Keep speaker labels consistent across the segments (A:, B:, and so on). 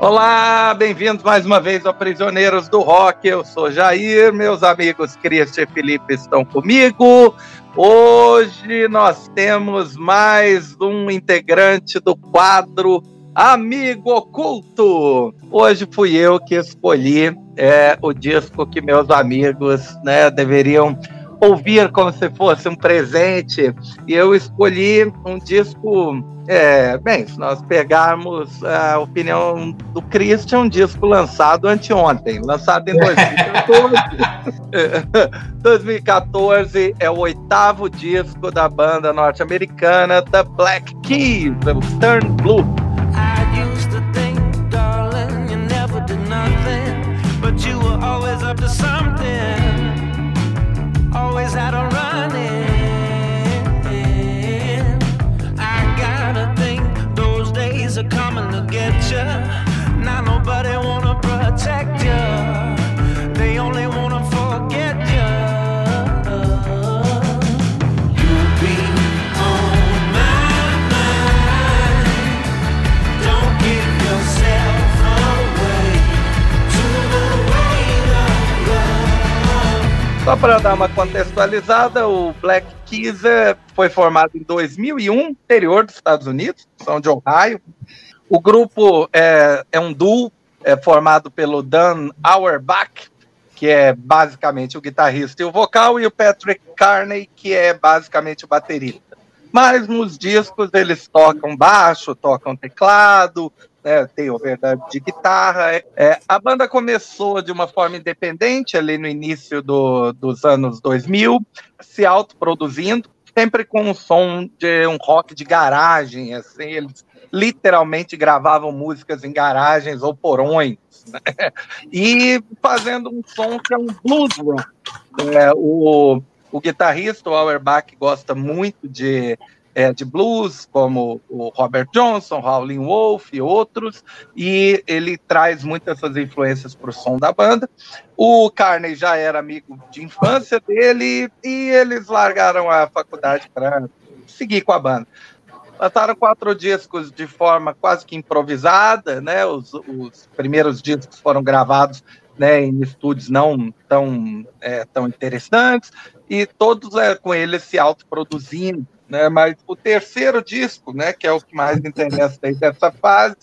A: Olá, bem-vindos mais uma vez ao Prisioneiros do Rock. Eu sou Jair, meus amigos Cristian e Felipe estão comigo. Hoje nós temos mais um integrante do quadro Amigo Oculto. Hoje fui eu que escolhi é, o disco que meus amigos né, deveriam ouvir como se fosse um presente. E eu escolhi um disco. É, bem, se nós pegarmos a opinião do Christian, um disco lançado anteontem, lançado em 2014. 2014 é o oitavo disco da banda norte-americana The Black Keys, o Turn Blue. always up to something always had a running. Para dar uma contextualizada, o Black Keys foi formado em 2001, interior dos Estados Unidos, são de Ohio. O grupo é, é um duo é formado pelo Dan Auerbach, que é basicamente o guitarrista e o vocal, e o Patrick Carney, que é basicamente o baterista. Mas nos discos eles tocam baixo, tocam teclado, né, tem overdub de guitarra. É, a banda começou de uma forma independente ali no início do, dos anos 2000, se autoproduzindo, sempre com um som de um rock de garagem, assim, eles literalmente gravavam músicas em garagens ou porões, né? e fazendo um som que é um blues rock. É, o, o guitarrista, o Auerbach, gosta muito de é, de blues, como o Robert Johnson, Howlin' Wolf e outros, e ele traz muitas dessas influências para o som da banda. O Carney já era amigo de infância dele e eles largaram a faculdade para seguir com a banda. Lançaram quatro discos de forma quase que improvisada, né? Os, os primeiros discos foram gravados né, em estúdios não tão, é, tão interessantes, e todos é, com eles se autoproduzindo né? Mas o terceiro disco, né, que é o que mais interessa aí dessa fase,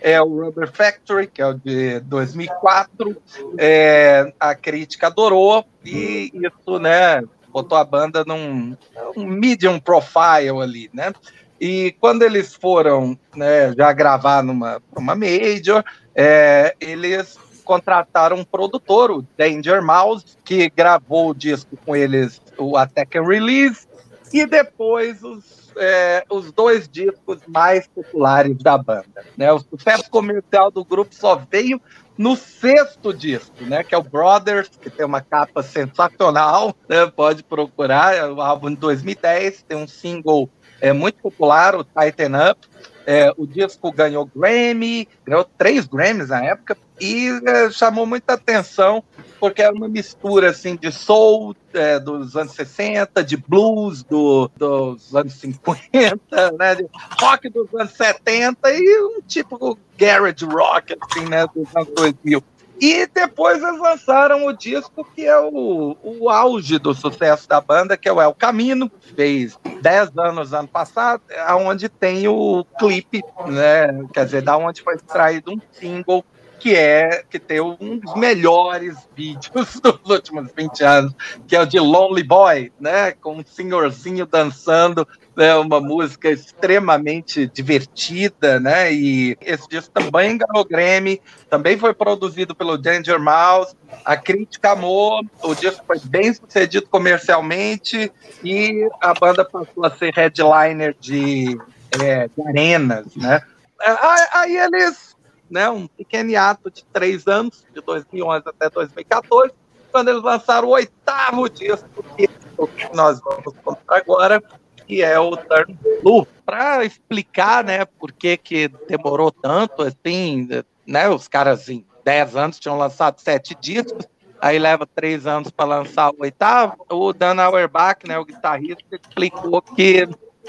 A: é o Rubber Factory, que é o de 2004. É, a crítica adorou e isso, né, botou a banda num um medium profile ali, né? E quando eles foram né, já gravar numa uma major, é, eles contrataram um produtor, o Danger Mouse, que gravou o disco com eles, o Attack and Release, e depois os, é, os dois discos mais populares da banda. Né? O sucesso comercial do grupo só veio no sexto disco, né, que é o Brothers, que tem uma capa sensacional, né, pode procurar, é o álbum de 2010, tem um single é, muito popular, o Tighten Up, é, o disco ganhou Grammy, ganhou três Grammys na época, e é, chamou muita atenção porque é uma mistura assim de soul é, dos anos 60, de blues do, dos anos 50, né, de rock dos anos 70 e um tipo garage rock assim, né, dos anos 2000. E depois eles lançaram o disco que é o, o auge do sucesso da banda, que é o El Camino, fez 10 anos ano passado, onde tem o clipe, né? Quer dizer, da onde foi extraído um single que é que tem um dos melhores vídeos dos últimos 20 anos, que é o de Lonely Boy, né, com um senhorzinho dançando, né, uma música extremamente divertida, né, e esse disco também ganhou Grammy, também foi produzido pelo Danger Mouse, a crítica amou, o disco foi bem sucedido comercialmente e a banda passou a ser headliner de, é, de arenas, né, aí eles né, um pequeno ato de três anos, de 2011 até 2014, quando eles lançaram o oitavo disco, que nós vamos contar agora, que é o Turn Blue. Para explicar né, por que, que demorou tanto, assim, né, os caras em 10 anos tinham lançado sete discos, aí leva três anos para lançar o oitavo. O Dan Auerbach, né, o guitarrista, explicou que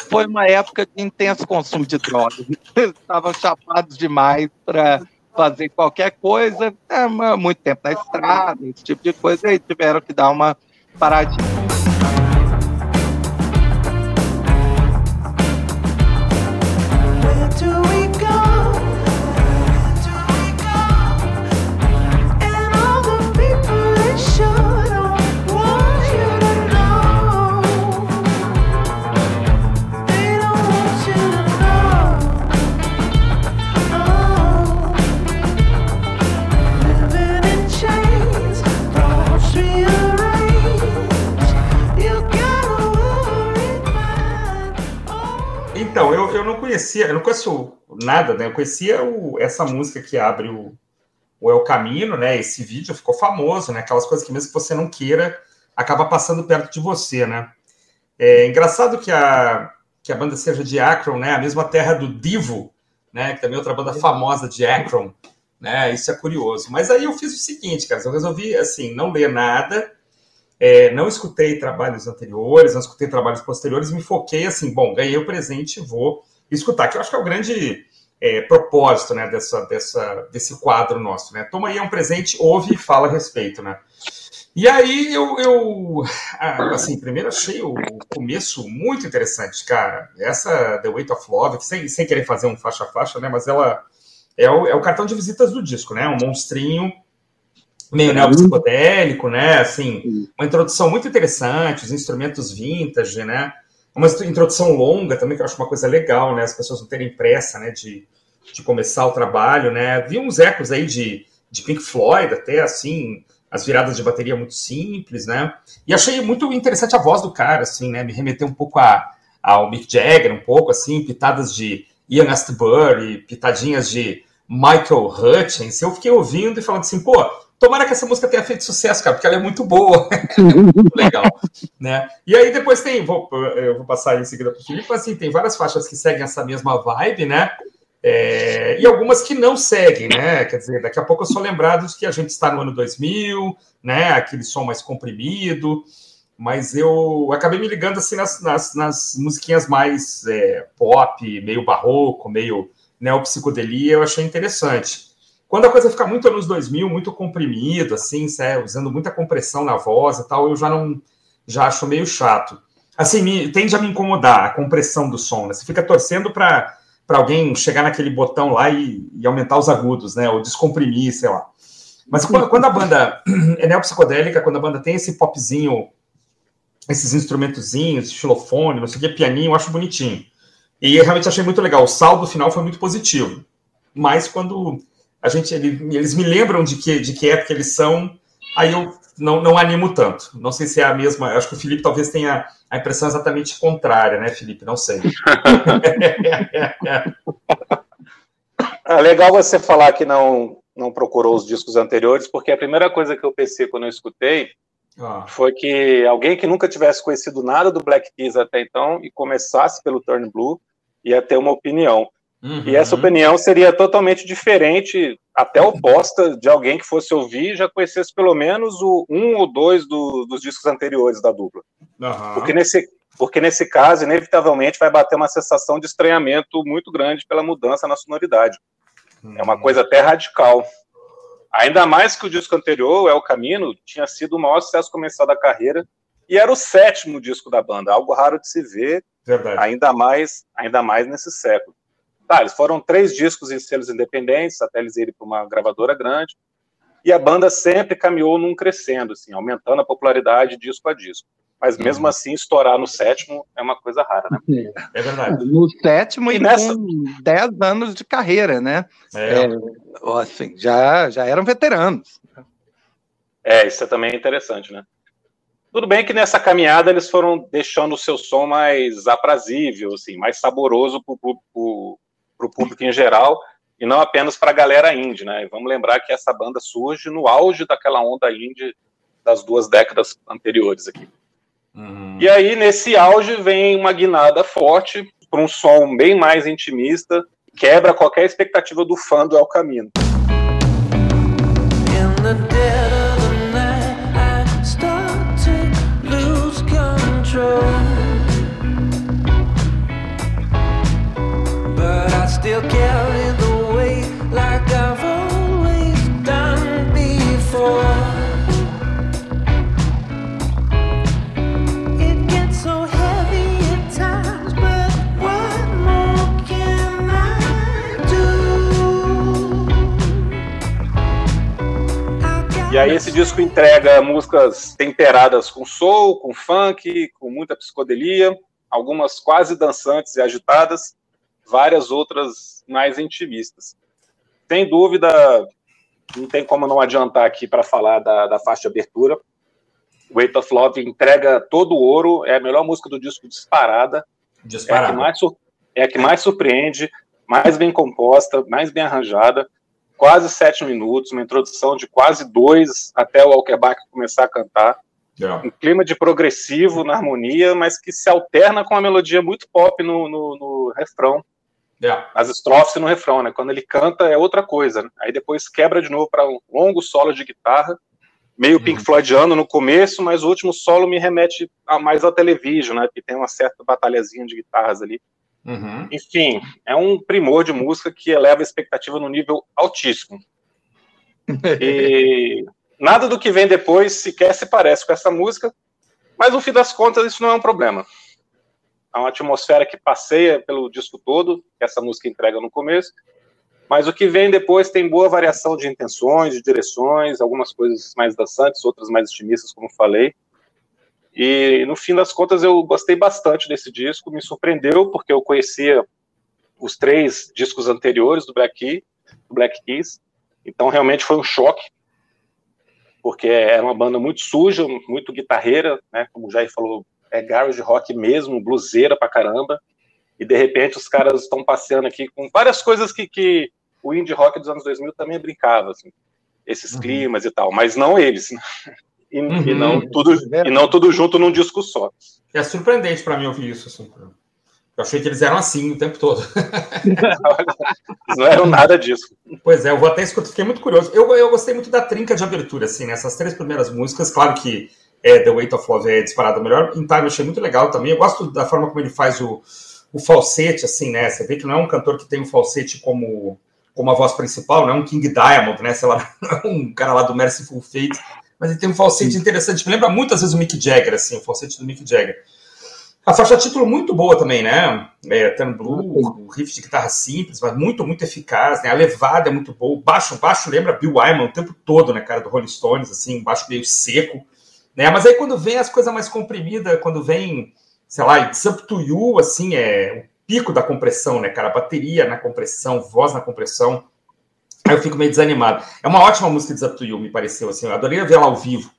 A: foi uma época de intenso consumo de drogas. Eles estavam chapados demais para fazer qualquer coisa, é, muito tempo na estrada, esse tipo de coisa, e tiveram que dar uma paradinha.
B: Conhecia, eu não conheço nada, né? Eu conhecia o- essa música que abre o, o El Camino, né? Esse vídeo ficou famoso, né? Aquelas coisas que mesmo que você não queira, acaba passando perto de você, né? É engraçado que a, que a banda seja de Akron, né? A mesma terra do Divo, né? Que também é outra banda famosa de Akron, né? Isso é curioso. Mas aí eu fiz o seguinte, cara, eu resolvi, assim, não ler nada, é, não escutei trabalhos anteriores, não escutei trabalhos posteriores, me foquei assim, bom, ganhei o presente, vou escutar, que eu acho que é o grande é, propósito, né, dessa, dessa, desse quadro nosso, né? Toma aí é um presente, ouve e fala a respeito, né? E aí eu, eu ah, assim, primeiro achei o começo muito interessante, cara. Essa The Weight of Love, sem, sem querer fazer um faixa a faixa, né? Mas ela é o, é o cartão de visitas do disco, né? Um monstrinho meio neopsicodélico, né? Assim, uma introdução muito interessante, os instrumentos vintage, né? Uma introdução longa também, que eu acho uma coisa legal, né? As pessoas não terem pressa, né? De, de começar o trabalho, né? Vi uns ecos aí de, de Pink Floyd até, assim, as viradas de bateria muito simples, né? E achei muito interessante a voz do cara, assim, né? Me remeteu um pouco a, ao Mick Jagger, um pouco, assim, pitadas de Ian Astbury, pitadinhas de Michael Hutchins. Eu fiquei ouvindo e falando assim, pô, tomara que essa música tenha feito sucesso, cara, porque ela é muito boa. é muito legal, né? E aí depois tem, vou, eu vou passar em seguida para o Felipe, mas assim, tem várias faixas que seguem essa mesma vibe, né? É, e algumas que não seguem, né? Quer dizer, daqui a pouco eu sou lembrado de que a gente está no ano 2000, né? Aquele som mais comprimido, mas eu acabei me ligando assim nas, nas, nas musiquinhas mais é, pop, meio barroco, meio neopsicodelia, eu achei interessante. Quando a coisa fica muito anos 2000, muito comprimido, assim, usando muita compressão na voz e tal, eu já não já acho meio chato. Assim, me, tende a me incomodar a compressão do som, né? Você fica torcendo para para alguém chegar naquele botão lá e, e, aumentar os agudos, né? Ou descomprimir, sei lá. Mas quando, quando a banda é neopsicodélica, quando a banda tem esse popzinho, esses instrumentozinhos, xilofone, não sei o que, pianinho, eu acho bonitinho. E eu realmente achei muito legal. O saldo final foi muito positivo. Mas quando a gente, ele, eles me lembram de que, de que época eles são, aí eu não, não animo tanto. Não sei se é a mesma. Acho que o Felipe talvez tenha a impressão exatamente contrária, né, Felipe? Não sei.
C: é legal você falar que não, não procurou os discos anteriores, porque a primeira coisa que eu pensei quando eu escutei ah. foi que alguém que nunca tivesse conhecido nada do Black Keys até então e começasse pelo Turn Blue ia ter uma opinião. Uhum. E essa opinião seria totalmente diferente, até oposta de alguém que fosse ouvir e já conhecesse pelo menos o um ou dois do, dos discos anteriores da dupla.
B: Uhum.
C: Porque, nesse, porque nesse caso, inevitavelmente, vai bater uma sensação de estranhamento muito grande pela mudança na sonoridade. Uhum. É uma coisa até radical. Ainda mais que o disco anterior, É o Camino, tinha sido o maior sucesso comercial da carreira e era o sétimo disco da banda, algo raro de se ver,
B: Verdade.
C: ainda mais, ainda mais nesse século. Tá, eles foram três discos em selos independentes, até eles irem para uma gravadora grande, e a banda sempre caminhou num crescendo, assim, aumentando a popularidade disco a disco. Mas mesmo assim, estourar no sétimo é uma coisa rara, né?
B: É verdade.
A: No sétimo e,
C: E nessa-
A: com 10 anos de carreira, né?
B: É.
A: É, assim, já, já eram veteranos.
C: É, isso é também interessante, né? Tudo bem que nessa caminhada eles foram deixando o seu som mais aprazível, assim, mais saboroso para o público em geral, e não apenas para a galera indie, né? E vamos lembrar que essa banda surge no auge daquela onda indie das duas décadas anteriores aqui.
B: Uhum.
C: E aí, nesse auge, vem uma guinada forte para um som bem mais intimista, quebra qualquer expectativa do fã do El Camino.
D: the like I've always done before. It gets so heavy at times, but what more can I do?
C: E aí esse disco entrega músicas temperadas com soul, com funk, com muita psicodelia, algumas quase dançantes e agitadas, várias outras mais intimistas. Sem dúvida, não tem como não adiantar aqui para falar da, da faixa de abertura. Weight of Love entrega todo o ouro, é a melhor música do disco disparada. disparada. É, a que mais, é a que mais surpreende, mais bem composta, mais bem arranjada. Quase sete minutos, uma introdução de quase dois até o Walkerbach começar a cantar. Yeah. Um clima de progressivo na harmonia, mas que se alterna com uma melodia muito pop no, no, no refrão. Yeah. É. As estrofes no refrão, né? Quando ele canta é outra coisa. Né? Aí depois quebra de novo para um longo solo de guitarra, meio uhum. Pink Floydiano no começo, mas o último solo me remete a mais ao televisão, né? Que tem uma certa batalhazinha de guitarras ali. Uhum. Enfim, é um primor de música que eleva a expectativa no nível altíssimo. e nada do que vem depois sequer se parece com essa música, mas no fim das contas isso não é um problema. Há uma atmosfera que passeia pelo disco todo, que essa música entrega no começo, mas o que vem depois tem boa variação de intenções, de direções, algumas coisas mais dançantes, outras mais otimistas, como falei. E no fim das contas eu gostei bastante desse disco, me surpreendeu porque eu conhecia os três discos anteriores do Black Key, do Black Keys, então realmente foi um choque, porque é uma banda muito suja, muito guitarreira, né, como o Jair falou, é garage rock mesmo, bluseira pra caramba, e de repente os caras estão passeando aqui com várias coisas que, que o indie rock dos anos 2000 também brincava, assim, esses uhum. climas e tal, mas não eles, né? e, uhum. e, não tudo, e não tudo junto num disco só.
B: É surpreendente para mim ouvir isso, assim. Eu achei que eles eram assim o tempo todo.
C: não eram nada disso.
B: Pois é, eu vou até escutar, fiquei muito curioso. Eu, eu gostei muito da trinca de abertura, assim, nessas três primeiras músicas. Claro que é, The Weight of Love é disparada melhor. In Time eu achei muito legal também. Eu gosto da forma como ele faz o, o falsete, assim, né? Você vê que não é um cantor que tem o falsete como, como a voz principal, não é um King Diamond, né? Sei lá, um cara lá do Merciful Fate, mas ele tem um falsete interessante. Me lembra muitas vezes o Mick Jagger, assim, o falsete do Mick Jagger. A faixa título muito boa também, né? É, Turn Blue, o riff de guitarra simples, mas muito, muito eficaz, né? A levada é muito boa. O baixo, baixo lembra Bill Wyman o tempo todo, né, cara, do Rolling Stones, assim, um baixo meio seco, né? Mas aí quando vem as coisas mais comprimidas, quando vem sei lá, It's Up to You, assim, é o pico da compressão, né, cara? Bateria na compressão, voz na compressão. Aí eu fico meio desanimado. É uma ótima música It's Up to You, me pareceu, assim. Eu adorei ver ela ao vivo,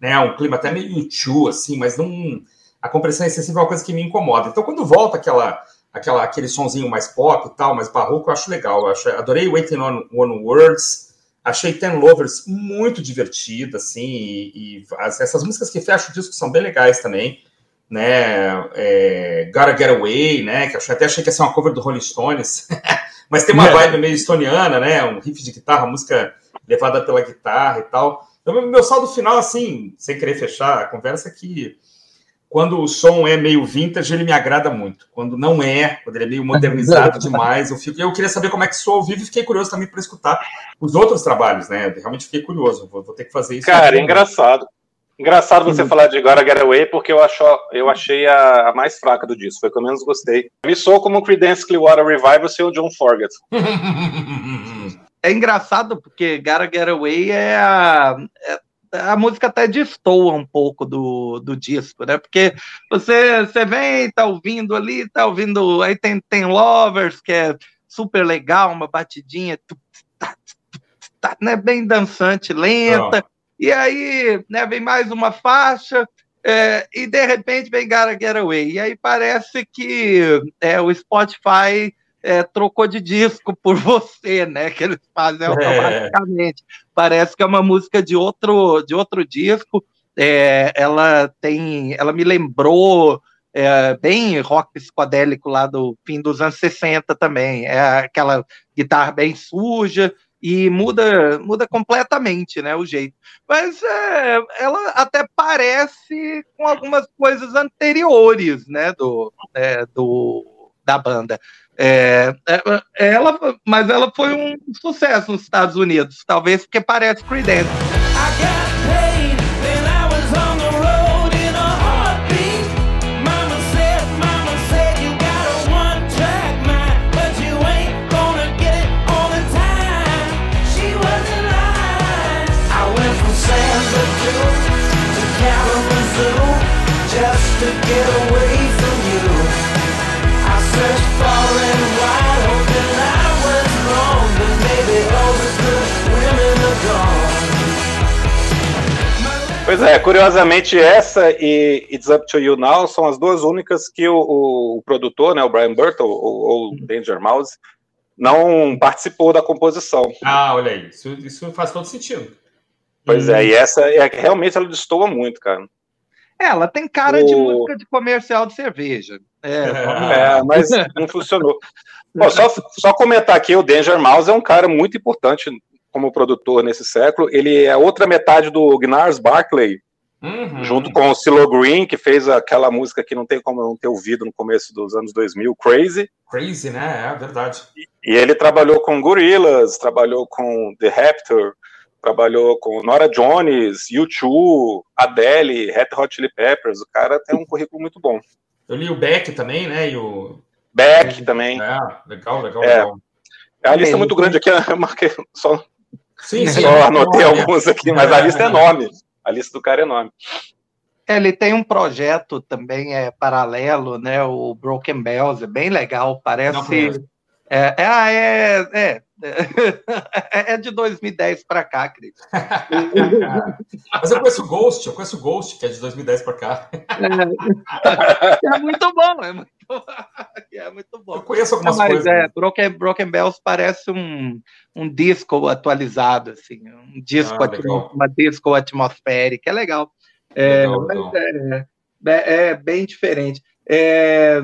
B: né? Um clima até meio YouTube, assim, mas não. A compressão excessiva é uma coisa que me incomoda. Então, quando volta aquela, aquela, aquele sonzinho mais pop e tal, mais barroco, eu acho legal. Eu acho, adorei Waiting on One Words. Achei Ten Lovers muito divertida, assim, e, e as, essas músicas que fecham o disco são bem legais também né? É, Gotta Get Away, né? Que eu até achei que ia ser uma cover do Rolling Stones, mas tem uma é. vibe meio estoniana, né? Um riff de guitarra, música levada pela guitarra e tal. Então, meu saldo final, assim, sem querer fechar a conversa, é que quando o som é meio vintage, ele me agrada muito. Quando não é, quando ele é meio modernizado demais, eu fico. Eu queria saber como é que sou ao vivo e fiquei curioso também para escutar os outros trabalhos, né? Realmente fiquei curioso. Vou, vou ter que fazer isso.
C: Cara, é engraçado. Engraçado você uhum. falar de Gotta Get Away, porque eu, acho, eu achei a, a, mais fraca do disco, foi o que eu menos gostei. Me sou como o Creedence Clearwater Revival sem o John Forget.
A: É engraçado porque Gotta Get Away é a, é, a música até destoa um pouco do, do disco, né? Porque você, você vem, tá ouvindo ali, tá ouvindo. Aí tem, tem Lovers, que é super legal, uma batidinha, né, bem dançante, lenta. Oh. E aí né, vem mais uma faixa, é, e de repente vem Gotta Get Away. E aí parece que é, o Spotify é, trocou de disco por você, né? Que eles fazem é. automaticamente. É. Parece que é uma música de outro, de outro disco. É, ela tem. Ela me lembrou. É, bem rock psicodélico lá do fim dos anos 60 também. É aquela guitarra bem suja, e muda muda completamente né, o jeito. Mas é, ela até parece com algumas coisas anteriores né, do, é, do, da banda. É, é ela, mas ela foi um sucesso nos Estados Unidos, talvez porque parece Creedence.
C: Pois é, curiosamente, essa e It's Up to You Now são as duas únicas que o, o, o produtor, né, o Brian Burton, ou, ou Danger Mouse, não participou da composição.
B: Ah, olha aí, isso, isso faz todo sentido.
C: Pois hum. é, e essa é realmente ela destoa muito, cara.
A: É, ela tem cara o... de música de comercial de cerveja. É,
C: é mas não funcionou. Bom, só, só comentar aqui, o Danger Mouse é um cara muito importante como produtor nesse século. Ele é outra metade do Gnars Barclay, uhum. junto com o Silo Green, que fez aquela música que não tem como não ter ouvido no começo dos anos 2000, Crazy.
B: Crazy, né? É verdade.
C: E, e ele trabalhou com Gorillaz, trabalhou com The Raptor, trabalhou com Nora Jones, U2, Adele, Red Hot Chili Peppers. O cara tem um currículo muito bom.
B: Eu li o Beck também, né? E o
C: Beck também.
B: É, legal, legal, é. legal.
C: É a lista é muito grande aqui, eu marquei só Sim, sim. Só anotei alguns aqui, mas a lista é enorme. A lista do cara é enorme.
A: É, ele tem um projeto também é paralelo, né? O Broken Bells, é bem legal, parece. É, é, ah, é, é, é, é de 2010 para cá, Cris.
B: Mas eu conheço o Ghost, eu conheço o Ghost, que é de 2010 para cá.
A: É, é, muito bom, é muito, é muito bom.
B: Eu conheço algumas Mas, coisas.
A: É, Broken, Broken Bells parece um, um disco atualizado, assim, um disco, ah, uma disco atmosférica, é legal. É, legal, legal. É, é, é, bem diferente. É,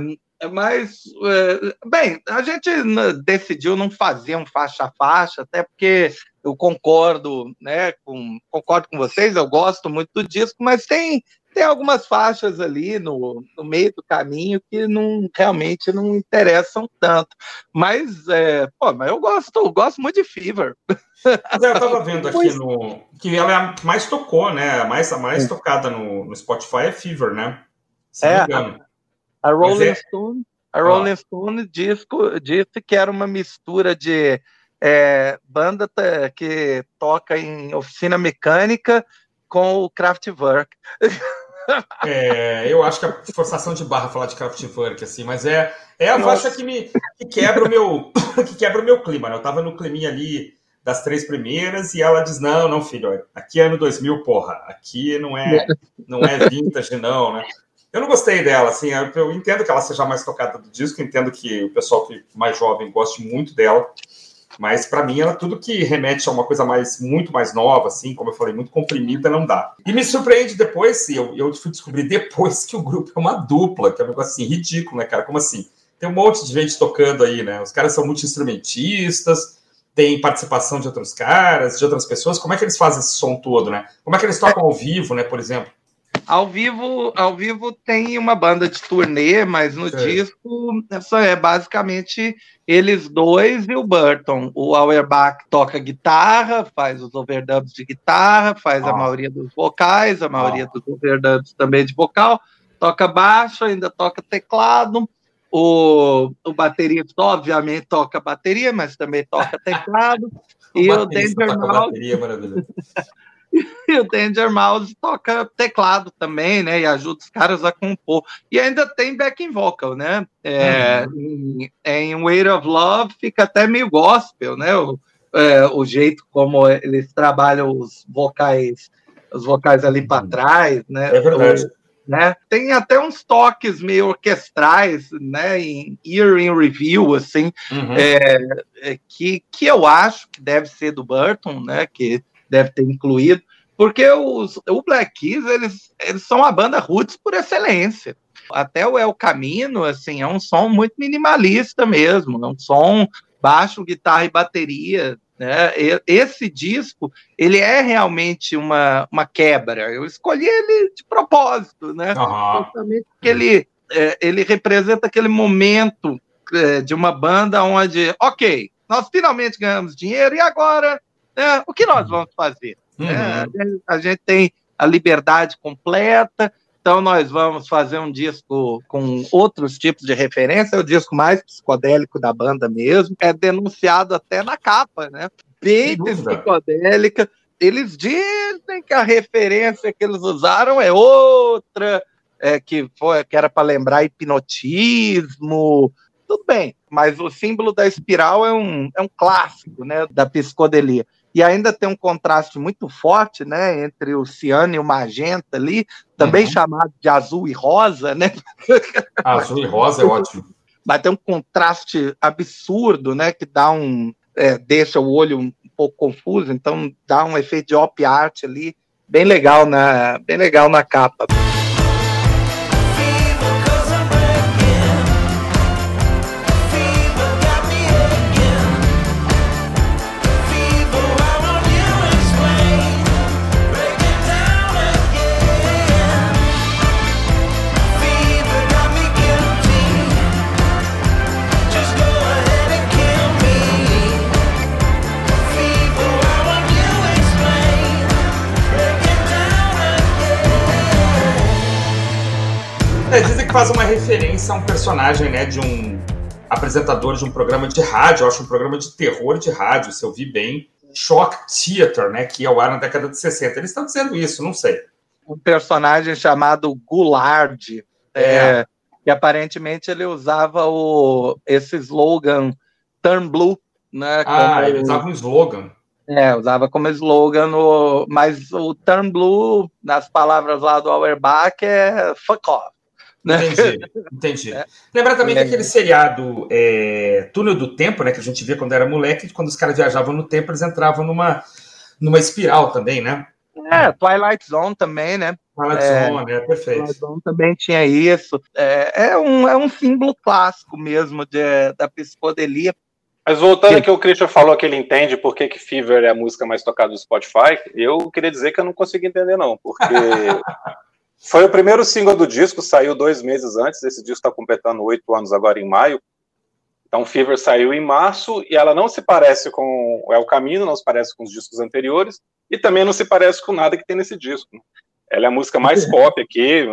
A: mas, é, bem, a gente decidiu não fazer um faixa a faixa, até porque eu concordo, né, com, concordo com vocês, eu gosto muito do disco, mas tem, tem algumas faixas ali no, no meio do caminho que não realmente não interessam tanto. Mas, é, pô, mas eu gosto, eu gosto muito de Fever.
B: Mas eu estava vendo aqui no. que ela é a mais tocou, né? A mais, a mais é. tocada no, no Spotify é Fever, né?
A: Se é. A Rolling é... Stone, a Rolling ah. Stone disco, disse que era uma mistura de é, banda que toca em oficina mecânica com o Kraftwerk.
B: É, eu acho que a forçação de barra falar de Kraftwerk, assim, mas é, é a faixa que me que quebra o meu que quebra o meu clima, né? Eu tava no climinha ali das três primeiras e ela diz: "Não, não, filho, aqui é ano 2000, porra. Aqui não é não é vintage não, né?" Eu não gostei dela, assim, eu entendo que ela seja mais tocada do disco, entendo que o pessoal que mais jovem goste muito dela, mas para mim ela tudo que remete a uma coisa mais muito mais nova, assim, como eu falei, muito comprimida, não dá. E me surpreende depois, eu, eu fui descobrir depois que o grupo é uma dupla, que é um negócio assim ridículo, né, cara? Como assim? Tem um monte de gente tocando aí, né? Os caras são multi-instrumentistas, tem participação de outros caras, de outras pessoas. Como é que eles fazem esse som todo, né? Como é que eles tocam ao vivo, né, por exemplo?
A: Ao vivo, ao vivo tem uma banda de turnê, mas no disco essa é basicamente eles dois e o Burton. O Auerbach toca guitarra, faz os overdubs de guitarra, faz ah. a maioria dos vocais, a maioria ah. dos overdubs também de vocal, toca baixo, ainda toca teclado. O, o baterista, obviamente, toca bateria, mas também toca teclado.
B: o e o Danger Mouse.
A: E o Danger Mouse toca teclado também, né? E ajuda os caras a compor. E ainda tem backing vocal, né? É, uhum. em, em Weight of Love fica até meio gospel, né? O, é, o jeito como eles trabalham os vocais, os vocais ali para uhum. trás, né?
B: É verdade. O,
A: né? Tem até uns toques meio orquestrais, né? Em Ear in Review, assim, uhum. é, é, que, que eu acho que deve ser do Burton, né? Que deve ter incluído, porque os, o Black Keys, eles, eles são a banda roots por excelência. Até o El Camino, assim, é um som muito minimalista mesmo, é um som baixo, guitarra e bateria, né? Esse disco, ele é realmente uma, uma quebra. Eu escolhi ele de propósito, né? Uhum. Justamente porque ele, é, ele representa aquele momento é, de uma banda onde, ok, nós finalmente ganhamos dinheiro e agora né? O que nós uhum. vamos fazer? Uhum. É, a gente tem a liberdade completa, então nós vamos fazer um disco com outros tipos de referência, é o disco mais psicodélico da banda mesmo, é denunciado até na capa, né? Bem psicodélica. Eles dizem que a referência que eles usaram é outra, é, que, foi, que era para lembrar hipnotismo, tudo bem, mas o símbolo da espiral é um, é um clássico né, da psicodelia. E ainda tem um contraste muito forte né, entre o ciano e o magenta ali, também uhum. chamado de azul e rosa, né?
B: Azul e rosa é ótimo.
A: Mas tem um contraste absurdo, né? Que dá um. É, deixa o olho um pouco confuso, então dá um efeito de op art ali, bem legal na, bem legal na capa.
B: Que faz uma referência a um personagem, né, de um apresentador de um programa de rádio, acho um programa de terror de rádio, se eu vi bem, Shock Theater, né, que ia ao ar na década de 60. Eles estão dizendo isso, não sei.
A: Um personagem chamado Goulard, é. É, que aparentemente ele usava o, esse slogan Turn Blue, né?
B: Ah, ele usava um slogan.
A: É, usava como slogan, o, mas o Turn Blue, nas palavras lá do Auerbach, é fuck off.
B: Né? Entendi, entendi. É. Lembra também é. que aquele seriado é, Túnel do Tempo, né? Que a gente via quando era moleque, quando os caras viajavam no tempo, eles entravam numa, numa espiral também, né?
A: É, Twilight Zone também, né?
B: Twilight é, Zone, é perfeito. Twilight Zone
A: também tinha isso. É, é, um, é um símbolo clássico mesmo de, da psicodelia.
C: Mas voltando que... que o Christian falou que ele entende por que, que Fever é a música mais tocada do Spotify, eu queria dizer que eu não consigo entender, não, porque Foi o primeiro single do disco, saiu dois meses antes. Esse disco está completando oito anos agora em maio. Então, Fever saiu em março e ela não se parece com o El Camino, não se parece com os discos anteriores e também não se parece com nada que tem nesse disco. Ela é a música mais pop aqui,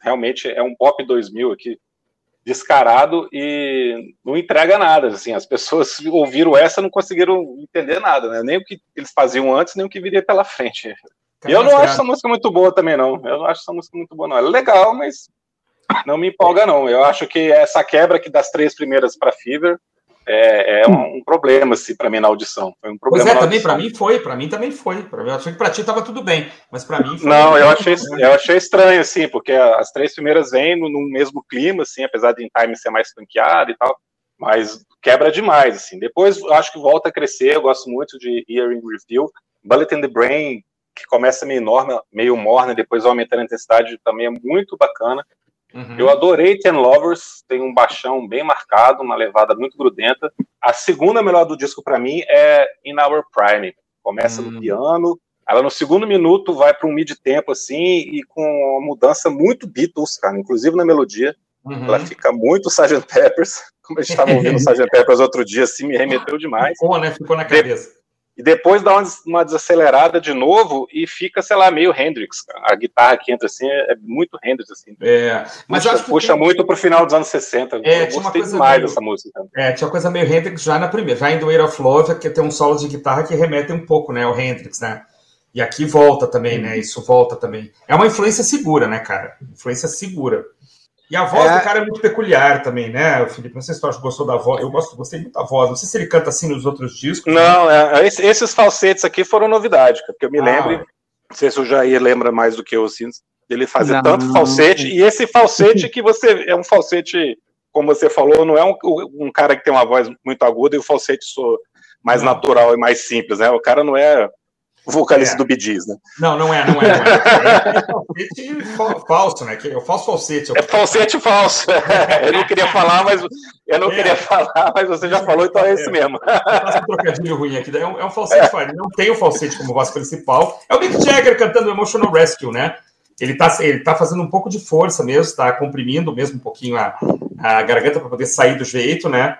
C: realmente é um pop 2000 aqui, descarado e não entrega nada. Assim, as pessoas ouviram essa não conseguiram entender nada, né? nem o que eles faziam antes, nem o que viria pela frente. E eu não acho essa música muito boa também, não. Eu não acho essa música muito boa, não. Ela é legal, mas não me empolga, não. Eu acho que essa quebra aqui das três primeiras para Fever é, é um, um, problema, assim, para mim na audição. Foi um problema.
B: Pois é, também para mim foi, para mim também foi. Pra mim, eu achei que para ti estava tudo bem, mas para mim foi.
C: Não, eu achei, eu achei estranho, assim, porque as três primeiras vêm no, no mesmo clima, assim, apesar de em time ser mais funkeado e tal, mas quebra demais, assim. Depois eu acho que volta a crescer, eu gosto muito de Earring Review. Bullet in the Brain que começa meio enorme, meio morna, depois aumentando a intensidade, também é muito bacana. Uhum. Eu adorei Ten Lovers, tem um baixão bem marcado, uma levada muito grudenta. A segunda melhor do disco para mim é In Our Prime. Começa uhum. no hum. piano, ela no segundo minuto vai para um mid tempo assim e com uma mudança muito Beatles, cara, inclusive na melodia. Uhum. Ela fica muito Sgt. Peppers, como a gente estava ouvindo Sgt. Peppers outro dia, assim, me remeteu demais.
B: Ficou, né? Ficou na cabeça.
C: E depois dá uma, desacelerada de novo e fica, sei lá, meio Hendrix. A guitarra que entra assim é, é muito Hendrix. Assim.
B: É,
C: mas puxa, puxa tem... muito pro final dos anos 60.
B: É, Eu gostei demais meio... dessa música. É, tinha uma coisa meio Hendrix já na primeira. Já em The Way of Love, que tem um solo de guitarra que remete um pouco, né, ao Hendrix, né? E aqui volta também, né? Isso volta também. É uma influência segura, né, cara? Influência segura. E a voz é... do cara é muito peculiar também, né, Felipe? Não sei se tu gostou da voz. Eu gosto, gostei muito da voz. Não sei se ele canta assim nos outros discos.
C: Não, né? é, esses falsetes aqui foram novidade, porque eu me ah, lembro. Não sei se o Jair lembra mais do que eu, assim, ele fazia não, tanto falsete. E esse falsete que você. É um falsete, como você falou, não é um, um cara que tem uma voz muito aguda e o falsete sou mais não. natural e mais simples, né? O cara não é vocalista é. do Bidis, né?
B: Não, não é, não é. Não é. é falsete falso, né? É o falso falsete.
C: É falsete falso. Eu não queria falar, mas eu não é. queria falar, mas você já falou, então é esse mesmo.
B: Faço um trocadilho ruim aqui. É um, é um falsete, é. não tem o falsete como voz principal. É o Mick Jagger cantando Emotional Rescue, né? Ele tá, ele tá fazendo um pouco de força mesmo, está comprimindo mesmo um pouquinho a, a garganta para poder sair do jeito, né?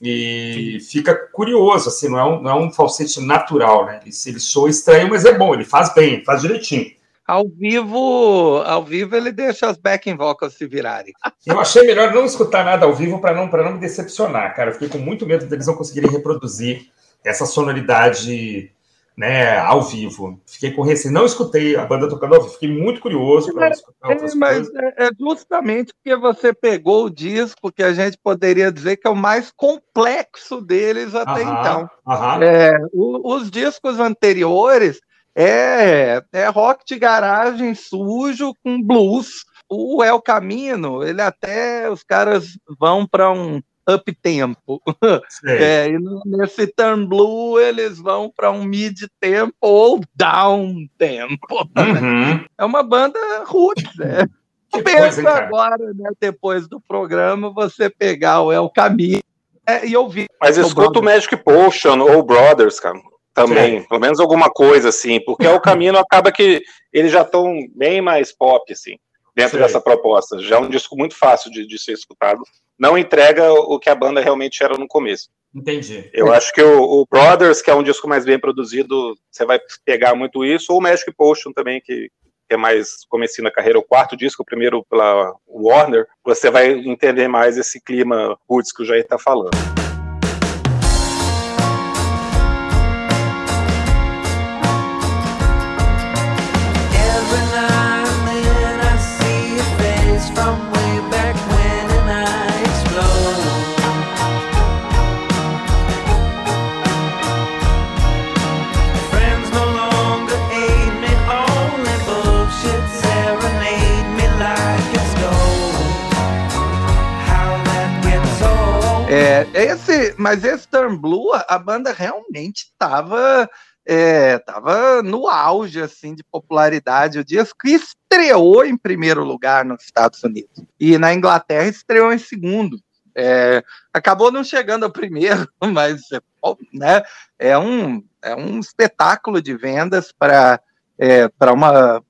B: E fica curioso, assim, não é um, não é um falsete natural, né? Ele, ele soa estranho, mas é bom, ele faz bem, faz direitinho.
A: Ao vivo, ao vivo ele deixa as backing vocals se virarem.
B: Eu achei melhor não escutar nada ao vivo para não, não me decepcionar, cara. Eu fiquei com muito medo deles não conseguirem reproduzir essa sonoridade né, ao vivo. Fiquei com receio, não escutei a banda tocando ao vivo, fiquei muito curioso para escutar
A: outras é, mas coisas. É, é justamente porque você pegou o disco que a gente poderia dizer que é o mais complexo deles até aham, então. Aham. É, o, os discos anteriores é, é rock de garagem sujo com blues. O El Camino, ele até os caras vão para um up tempo. É, e nesse turn blue eles vão para um mid tempo ou down tempo. Uhum. É uma banda roots, né? Que Pensa coisa, agora, né, depois do programa, você pegar o El Caminho é, e ouvir.
C: Mas escuta o Magic Potion ou Brothers, cara. Também, Sim. pelo menos alguma coisa assim, porque o caminho acaba que eles já estão bem mais pop, assim, dentro Sim. dessa proposta. Já é um disco muito fácil de, de ser escutado não entrega o que a banda realmente era no começo.
B: Entendi.
C: Eu acho que o, o, Brothers, que é um disco mais bem produzido, você vai pegar muito isso, ou o Magic Potion também, que, que é mais comecinho na carreira, o quarto disco, o primeiro pela Warner, você vai entender mais esse clima roots que o Jair está falando.
A: Esse, mas esse Turn Blue, a banda realmente estava é, tava no auge assim de popularidade. O disco estreou em primeiro lugar nos Estados Unidos e na Inglaterra estreou em segundo. É, acabou não chegando ao primeiro, mas né, é, um, é um espetáculo de vendas para é, para uma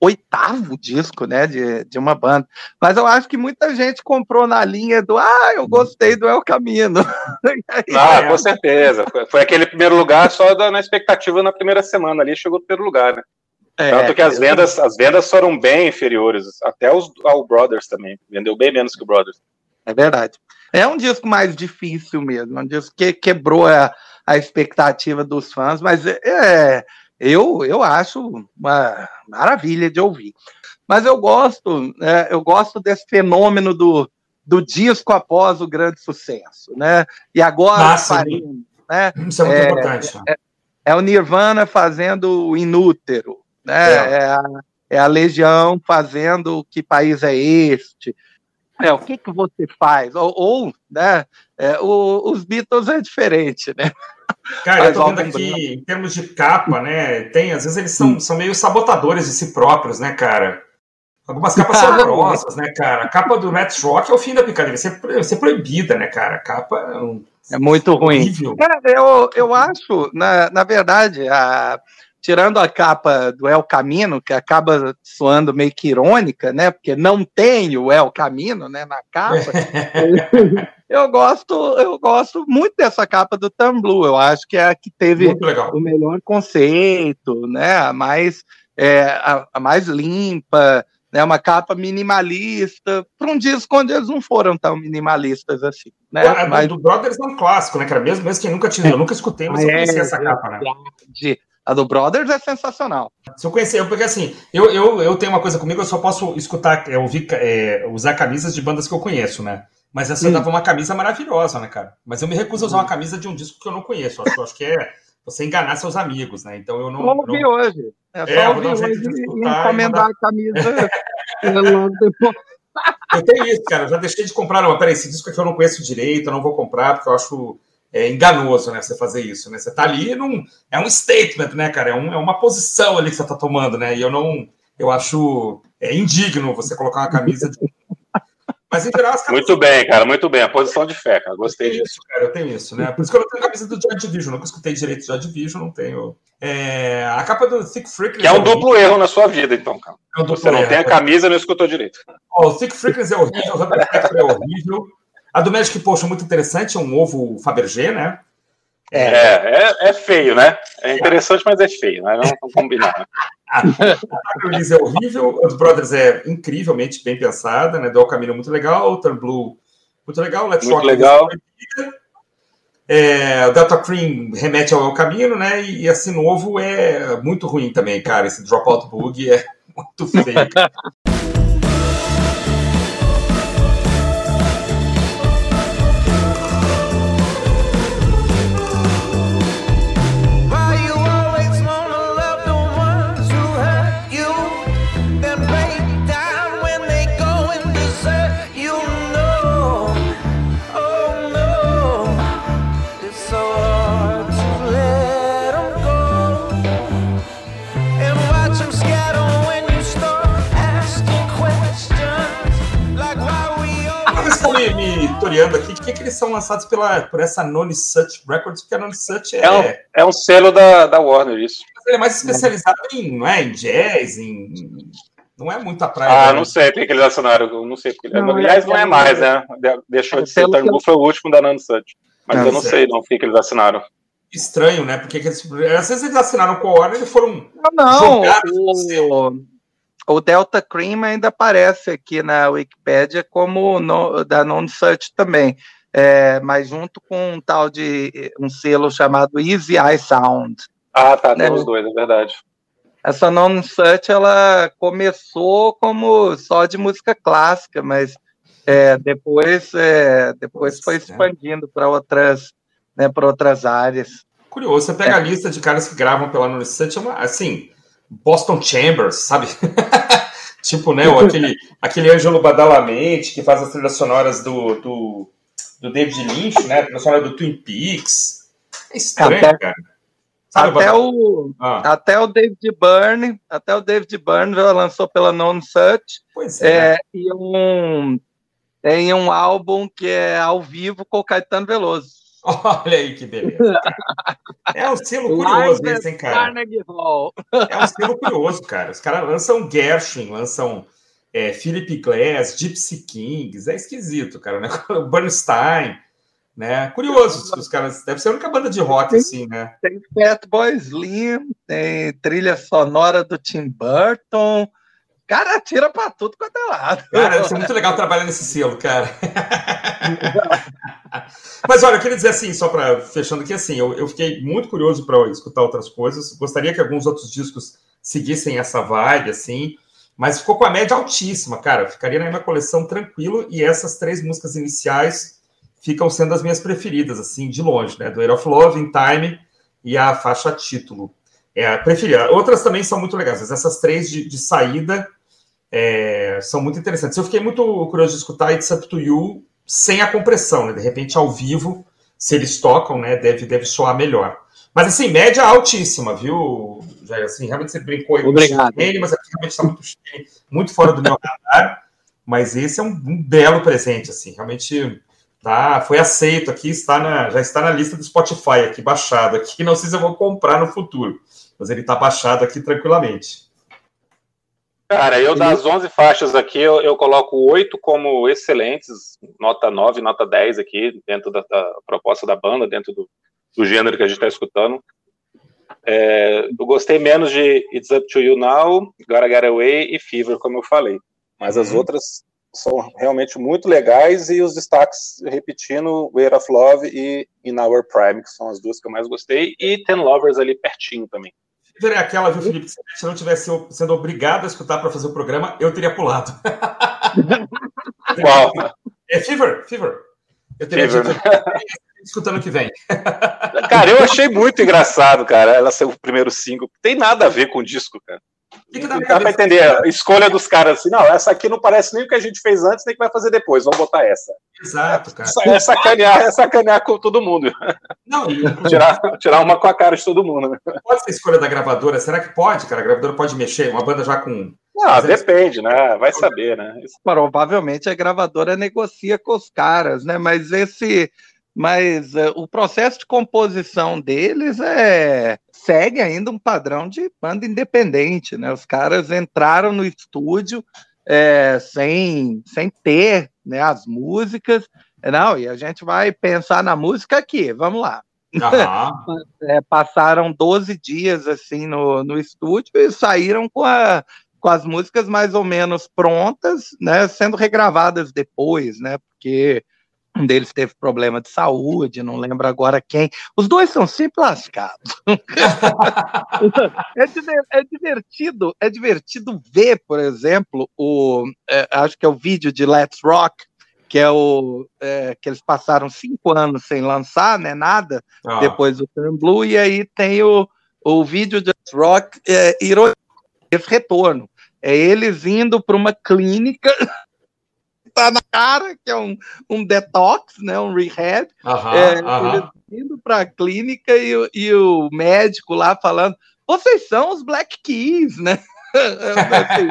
A: oitavo disco, né, de, de uma banda. Mas eu acho que muita gente comprou na linha do, ah, eu gostei do El Camino.
C: ah, é. com certeza. Foi, foi, aquele primeiro lugar só da, na expectativa na primeira semana ali, chegou no primeiro lugar, né? É, Tanto que as vendas, as vendas foram bem inferiores, até os, ao Brothers também. Vendeu bem menos que o Brothers.
A: É verdade. É um disco mais difícil mesmo, um disco que quebrou a, a expectativa dos fãs, mas é, é eu, eu acho uma maravilha de ouvir. Mas eu gosto, né, eu gosto desse fenômeno do, do disco após o grande sucesso, né? E agora
B: farinha, né? Isso é muito é, importante.
A: É, é, o Nirvana fazendo o Inútero, né? É. é. a, é a Legião fazendo que país é este? É, o que, que você faz? Ou, ou né, é, o, os Beatles é diferente, né?
B: Cara, eu tô vendo aqui, em termos de capa, né? Tem, às vezes eles são, hum. são meio sabotadores de si próprios, né, cara? Algumas capas são horrorosas, né, cara? A capa do Matt Rock é o fim da picadilha. Vai ser, proibida, né, cara? A capa é, um,
A: é muito ruim. Cara, eu, eu acho, na, na verdade, a, tirando a capa do El Camino, que acaba soando meio que irônica, né? Porque não tem o El Camino, né, na capa. eu gosto, eu gosto muito dessa capa do Tam Blue. Eu acho que é a que teve o melhor conceito, né? A mais é, a, a mais limpa, né, uma capa minimalista, para um disco onde eles não foram tão minimalistas assim. Né?
B: A, mas... do Brothers é um clássico, né, cara? Mesmo, mesmo quem nunca tinha, eu nunca escutei, mas é, eu conheci essa capa, né?
A: A do Brothers é sensacional.
B: Se eu conhecer, porque assim, eu, eu, eu tenho uma coisa comigo, eu só posso escutar, é, ouvir, é, usar camisas de bandas que eu conheço, né? Mas essa hum. dava uma camisa maravilhosa, né, cara? Mas eu me recuso a usar uma camisa de um disco que eu não conheço. Eu acho, eu acho que é você enganar seus amigos, né? Então eu não.
A: Vou ouvir não... hoje. É só é, ouvir hoje e encomendar a camisa logo depois.
B: Eu tenho isso, cara. Eu já deixei de comprar. Não, peraí, esse disco aqui eu não conheço direito, eu não vou comprar, porque eu acho é enganoso, né? Você fazer isso, né? Você tá ali num. É um statement, né, cara? É, um, é uma posição ali que você tá tomando, né? E eu não. Eu acho é indigno você colocar uma camisa de.
C: Mas em geral, as Muito bem, cara, muito bem. A posição de fé, cara. Gostei disso.
B: Isso, cara, eu tenho isso, né? Por isso que eu não tenho camisa do Joy Division. Nunca escutei direito de Joy Division, não tenho. É... A capa do Thick Freak.
C: Que é um duplo erro na sua vida, então, cara. É um Você não erro, tem a camisa, não escutou direito.
B: Oh, o Thick Freakness é horrível, o Spectre é horrível. A do Magic Potion é muito interessante, é um ovo Fabergé, né?
C: É, é, é, feio, né? É interessante, mas é feio, né? Não, não combinar.
B: a Liz é horrível, a do Brothers é incrivelmente bem pensada, né? Do Caminho muito legal, o Turn Blue muito legal,
C: Let's muito Rock legal.
B: É, o Delta Cream remete ao caminho, né? E esse novo é muito ruim também, cara. Esse Dropout Bug é muito feio. historiando aqui, que, que eles são lançados pela, por essa Noni Such Records, porque a Noni Such é...
C: É um, é um selo da, da Warner, isso.
B: Ele é mais especializado em, não é, em jazz, em... Não é muito a praia.
C: Ah, não sei porque que eles assinaram, não sei porque. Não, Aliás, não é mais, né? Deixou de ser, Tangu foi o último da Noni Such. Mas não, eu não sei, sei não porque que eles assinaram
B: estranho, né? Porque eles, às vezes eles assinaram com a Warner e foram.
A: Não, não. O Delta Cream ainda aparece aqui na Wikipedia como no, da Non-Search também, é, mas junto com um tal de um selo chamado Easy Eye Sound.
C: Ah, tá, né? tem os dois, é verdade.
A: Essa Non-Search, ela começou como só de música clássica, mas é, depois, é, depois foi expandindo para outras, né, para outras áreas.
B: Curioso, você pega é. a lista de caras que gravam pela Non-Search, é assim, Boston Chambers, sabe? tipo, né, aquele, aquele Ângelo Badalamente, que faz as trilhas sonoras do, do, do David Lynch, né? A trilha sonora do Twin Peaks. É estranho, até, cara.
A: Sabe, até, o, ah. até o David Byrne, até o David Byrne lançou pela Non Such.
B: Pois é. é
A: e um, tem um álbum que é ao vivo com o Caetano Veloso.
B: Olha aí que beleza. É um selo curioso esse, hein, cara? É um selo curioso, cara. Os caras lançam Gershwin, lançam é, Philip Glass, Gypsy Kings. É esquisito, cara, né? Bernstein, né? Curioso, os caras... Deve ser a única banda de rock, assim, né?
A: Tem Fatboy Slim, tem trilha sonora do Tim Burton... Cara, tira pra tudo quanto é lado.
B: Cara, deve ser muito legal trabalhar nesse selo, cara. Mas olha, eu queria dizer assim, só para fechando aqui, assim, eu, eu fiquei muito curioso para escutar outras coisas. Gostaria que alguns outros discos seguissem essa vibe, assim, mas ficou com a média altíssima, cara. Ficaria na minha coleção tranquilo e essas três músicas iniciais ficam sendo as minhas preferidas, assim, de longe, né? Do Air of Love, In Time e a faixa título. É preferida. Outras também são muito legais, mas essas três de, de saída é, são muito interessantes. Eu fiquei muito curioso de escutar It's Up to You sem a compressão, né? De repente, ao vivo, se eles tocam, né? Deve, deve soar melhor. Mas assim, média altíssima, viu, Jair? Assim, realmente você brincou aí
A: Obrigado.
B: Ele, mas aqui realmente está muito, muito fora do meu radar. Mas esse é um, um, belo presente, assim, realmente tá, foi aceito aqui, está na, já está na lista do Spotify aqui, baixado aqui. Não sei se eu vou comprar no futuro, mas ele está baixado aqui tranquilamente.
C: Cara, eu das 11 faixas aqui, eu, eu coloco oito como excelentes, nota 9, nota 10 aqui, dentro da, da proposta da banda, dentro do, do gênero que a gente está escutando. É, eu gostei menos de It's Up to You Now, Gotta Get Away e Fever, como eu falei. Mas as uhum. outras são realmente muito legais e os destaques repetindo Way of Love e In Our Prime, que são as duas que eu mais gostei, e Ten Lovers ali pertinho também
B: é aquela, viu, Felipe? Se a gente não tivesse sendo obrigado a escutar para fazer o programa, eu teria pulado.
C: Qual?
B: É Fever, Fever. Eu teria Fever. escutando o que vem.
C: Cara, eu achei muito engraçado, cara, ela ser o primeiro single. Tem nada a ver com o disco, cara. Que que dá pra entender a escolha dos caras assim, não, essa aqui não parece nem o que a gente fez antes, nem o que vai fazer depois, vamos botar essa.
B: Exato, cara.
C: É, sacanear, é sacanear com todo mundo. Não, tirar, tirar uma com a cara de todo mundo.
B: Pode ser escolha da gravadora, será que pode, cara? A gravadora pode mexer, uma banda já com.
C: Não, depende, né? Vai saber, né?
A: Provavelmente a gravadora negocia com os caras, né? Mas esse mas uh, o processo de composição deles é segue ainda um padrão de banda independente, né? Os caras entraram no estúdio é, sem, sem ter né, as músicas, não, e a gente vai pensar na música aqui, vamos lá. É, passaram 12 dias assim no, no estúdio e saíram com, a, com as músicas mais ou menos prontas, né, sendo regravadas depois, né, porque Um deles teve problema de saúde, não lembro agora quem. Os dois são sempre lascados. é, é, divertido, é divertido ver, por exemplo, o é, acho que é o vídeo de Let's Rock, que é o é, que eles passaram cinco anos sem lançar, né? Nada ah. depois do Turn Blue, e aí tem o, o vídeo de Let's Rock é, esse retorno. É eles indo para uma clínica tá na cara, que é um, um detox, né, um rehab. é, Eles indo para a clínica e, e o médico lá falando: vocês são os Black Keys, né? assim,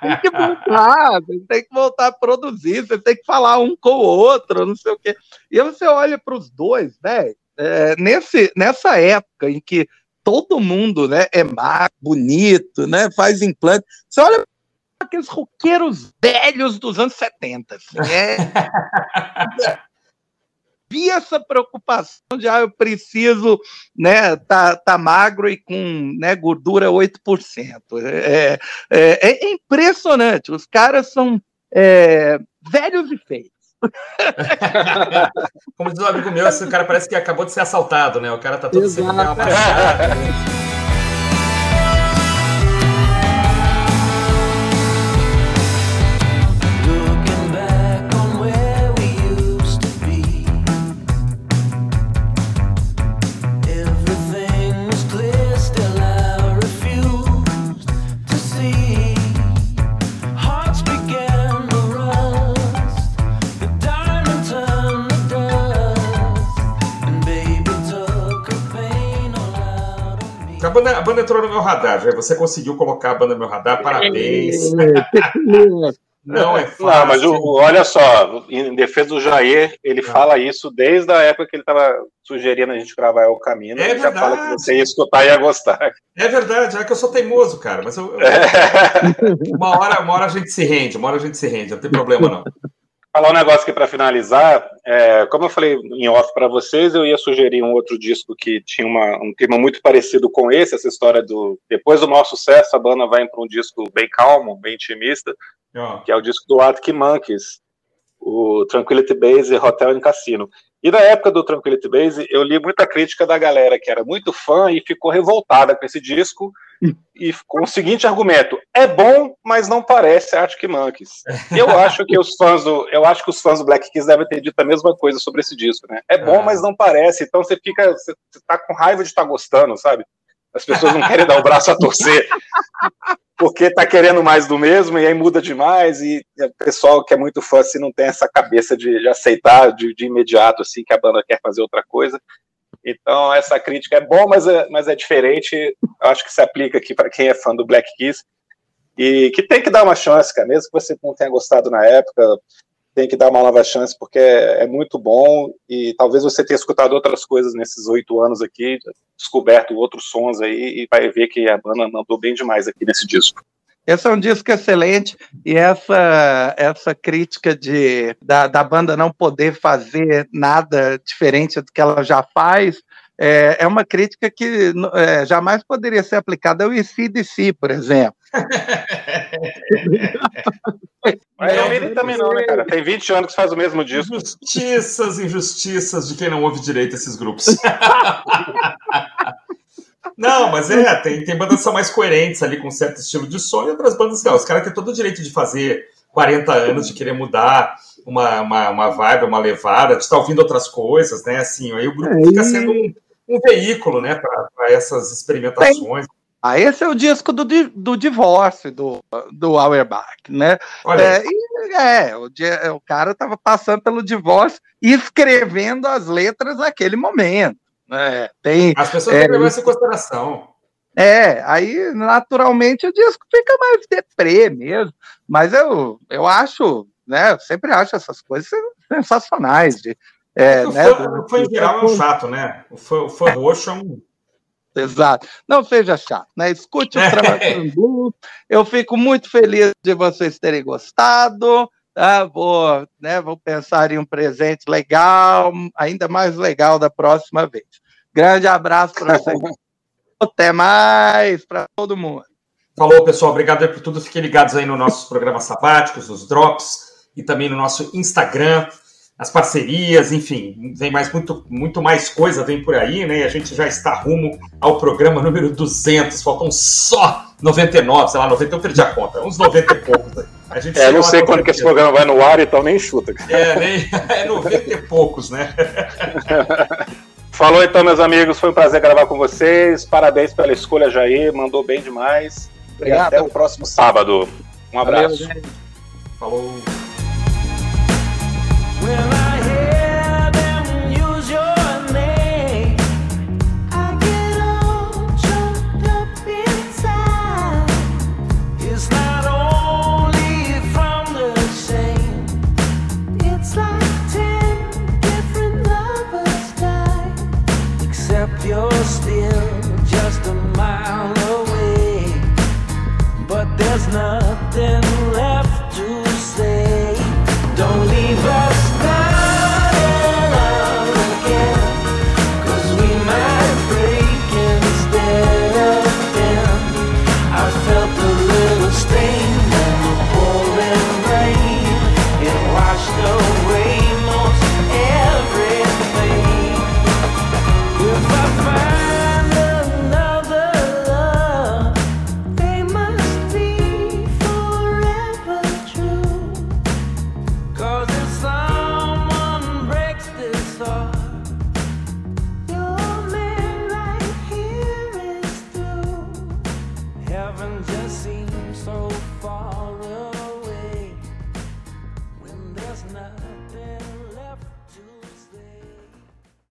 A: tem que voltar, tem que voltar a produzir, você tem que falar um com o outro, não sei o quê. E aí você olha para os dois, né? É, nesse, nessa época em que todo mundo né, é magro, bonito, né, faz implante, você olha aqueles roqueiros velhos dos anos 70. Assim, é... Vi essa preocupação de ah, eu preciso né, tá, tá magro e com né, gordura 8%. É, é, é impressionante. Os caras são é, velhos e feios.
B: Como diz um amigo meu, esse cara parece que acabou de ser assaltado, né? O cara tá todo sem meu radar, já. Você conseguiu colocar a banda no meu radar, parabéns.
C: Não é fácil. Não, mas o, olha só, em defesa do Jair, ele ah. fala isso desde a época que ele estava sugerindo a gente gravar o caminho. É ele verdade. já fala que você ia escutar e ia gostar.
B: É verdade, é que eu sou teimoso, cara. Mas eu, eu... É. uma, hora, uma hora a gente se rende, uma hora a gente se rende, não tem problema não
C: falar um negócio aqui para finalizar. É, como eu falei em off para vocês, eu ia sugerir um outro disco que tinha uma, um tema muito parecido com esse, essa história do. Depois do maior sucesso, a banda vai para um disco bem calmo, bem intimista, oh. que é o disco do Arctic Monkeys, o Tranquility Base Hotel and Cassino. E na época do Tranquility Base, eu li muita crítica da galera que era muito fã e ficou revoltada com esse disco e com o seguinte argumento: é bom, mas não parece Arctic Monkeys. Eu acho que os fãs do, eu acho que os fãs do Black Keys devem ter dito a mesma coisa sobre esse disco, né? É bom, é. mas não parece. Então você fica, você tá com raiva de estar tá gostando, sabe? As pessoas não querem dar o braço a torcer porque tá querendo mais do mesmo e aí muda demais e o pessoal que é muito fã assim não tem essa cabeça de, de aceitar de, de imediato assim que a banda quer fazer outra coisa. Então, essa crítica é bom, mas é, mas é diferente. Eu acho que se aplica aqui para quem é fã do Black Keys. E que tem que dar uma chance, cara. Mesmo que você não tenha gostado na época, tem que dar uma nova chance, porque é, é muito bom. E talvez você tenha escutado outras coisas nesses oito anos aqui, descoberto outros sons aí, e vai ver que a banda mandou bem demais aqui nesse disco.
A: Esse é um disco excelente e essa essa crítica de da, da banda não poder fazer nada diferente do que ela já faz é, é uma crítica que é, jamais poderia ser aplicada ao ICDC, por exemplo.
C: Mas não, ele também não, né, cara? Tem 20 anos que faz o mesmo disco.
B: Injustiças, injustiças de quem não ouve direito esses grupos. Não, mas é, tem, tem bandas que são mais coerentes ali com um certo estilo de som e outras bandas não. Os caras têm todo o direito de fazer 40 anos, de querer mudar uma, uma, uma vibe, uma levada, de estar ouvindo outras coisas, né? Assim, aí o grupo é, fica sendo um, um veículo, né, para essas experimentações. Tem.
A: Ah, esse é o disco do, do divórcio do, do Auerbach, né? É, e, é, o, o cara estava passando pelo divórcio e escrevendo as letras naquele momento. É, tem,
B: As pessoas é, têm que levar isso em consideração.
A: É, aí naturalmente o disco fica mais deprê mesmo. Mas eu, eu acho, né? Eu sempre acho essas coisas sensacionais. De,
B: é, o, né, fã, o fã em geral é um chato, né? O fã, o fã roxo é um.
A: Exato. Não seja chato, né? Escute o Trabalho. Eu fico muito feliz de vocês terem gostado. Ah, vou, né, vou pensar em um presente legal, ainda mais legal da próxima vez. Grande abraço para vocês. Até mais para todo mundo.
B: Falou, pessoal. Obrigado por tudo. Fiquem ligados aí nos nossos programas sabáticos, nos drops e também no nosso Instagram.
D: As parcerias, enfim, vem mais muito, muito mais coisa vem por aí, né? E a gente já está rumo ao programa número 200, faltam só 99, sei lá, 90, eu perdi a conta, uns 90 e poucos aí. A
C: gente é, não sei quando que esse programa vai no ar, então nem chuta.
D: É, nem, é 90 e poucos, né?
C: Falou então, meus amigos, foi um prazer gravar com vocês. Parabéns pela escolha, Jair, mandou bem demais. Obrigado. E até o próximo sábado. Um abraço. Valeu,
D: Falou.